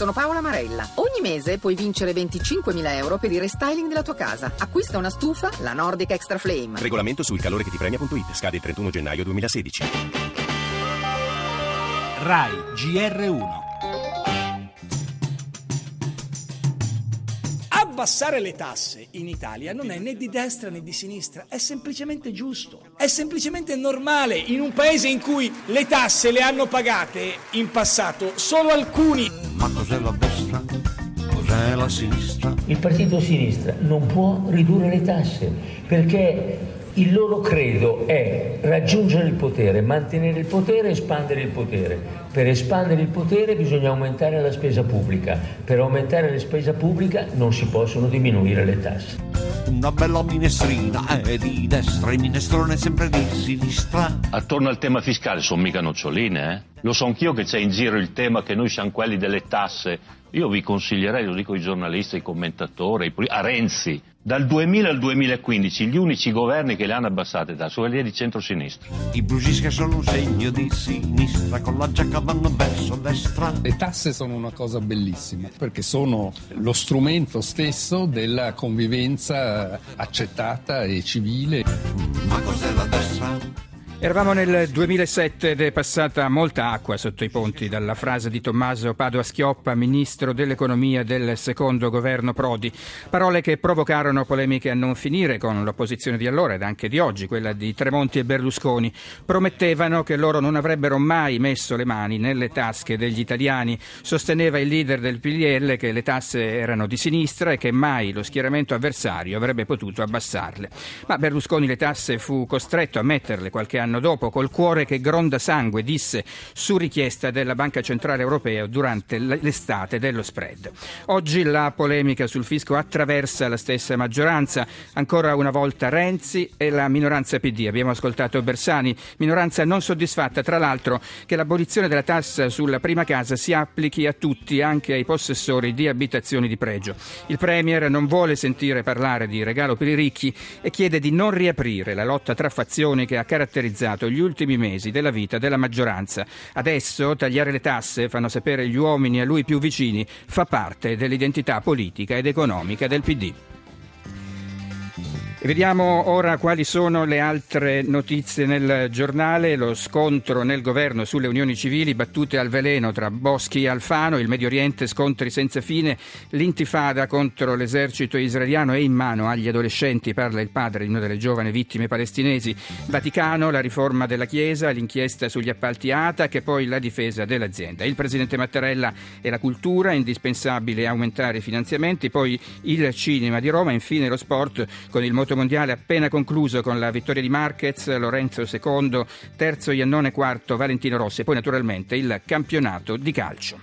sono Paola Marella. Ogni mese puoi vincere 25.000 euro per il restyling della tua casa. Acquista una stufa, la Nordic Extra Flame. Regolamento sul calore che ti premia.it. Scade il 31 gennaio 2016. RAI GR1 Abbassare le tasse in Italia non è né di destra né di sinistra, è semplicemente giusto, è semplicemente normale in un paese in cui le tasse le hanno pagate in passato solo alcuni. Ma cos'è la destra? Cos'è la sinistra? Il partito sinistra non può ridurre le tasse perché il loro credo è raggiungere il potere, mantenere il potere, espandere il potere. Per espandere il potere bisogna aumentare la spesa pubblica, per aumentare la spesa pubblica non si possono diminuire le tasse. Una bella minestrina è di destra, il minestrone è sempre di sinistra. Attorno al tema fiscale sono mica noccioline, eh? Lo so anch'io che c'è in giro il tema che noi siamo quelli delle tasse. Io vi consiglierei, lo dico ai giornalisti, ai commentatori, a Renzi, dal 2000 al 2015 gli unici governi che le hanno abbassate da quelli di centrosinistra. I Brusisca sono un segno di sinistra, con la giacca vanno verso destra. Le tasse sono una cosa bellissima perché sono lo strumento stesso della convivenza accettata e civile. Ma cos'è la destra? Eravamo nel 2007 ed è passata molta acqua sotto i ponti dalla frase di Tommaso Padua Schioppa, ministro dell'economia del secondo governo Prodi. Parole che provocarono polemiche a non finire con l'opposizione di allora ed anche di oggi, quella di Tremonti e Berlusconi. Promettevano che loro non avrebbero mai messo le mani nelle tasche degli italiani. Sosteneva il leader del PDL che le tasse erano di sinistra e che mai lo schieramento avversario avrebbe potuto abbassarle. Ma Berlusconi le tasse fu costretto a metterle qualche anno anno dopo, col cuore che gronda sangue, disse su richiesta della Banca Centrale Europea durante l'estate dello spread. Oggi la polemica sul fisco attraversa la stessa maggioranza, ancora una volta Renzi e la minoranza PD. Abbiamo ascoltato Bersani, minoranza non soddisfatta tra l'altro che l'abolizione della tassa sulla prima casa si applichi a tutti, anche ai possessori di abitazioni di pregio. Il Premier non vuole sentire parlare di regalo per i ricchi e chiede di non riaprire la lotta tra fazioni che ha caratterizzato caratterizzato gli ultimi mesi della vita della maggioranza. Adesso tagliare le tasse, fanno sapere gli uomini a lui più vicini, fa parte dell'identità politica ed economica del PD. Vediamo ora quali sono le altre notizie nel giornale. Lo scontro nel governo sulle unioni civili, battute al veleno tra Boschi e Alfano, il Medio Oriente scontri senza fine, l'intifada contro l'esercito israeliano è in mano agli adolescenti, parla il padre di una delle giovani vittime palestinesi. Vaticano, la riforma della Chiesa, l'inchiesta sugli appalti ATAC e poi la difesa dell'azienda. Il presidente Mattarella e la cultura, indispensabile aumentare i finanziamenti, poi il cinema di Roma, infine lo sport con il moto mondiale appena concluso con la vittoria di Marquez, Lorenzo II, terzo Iannone quarto Valentino Rossi e poi naturalmente il campionato di calcio.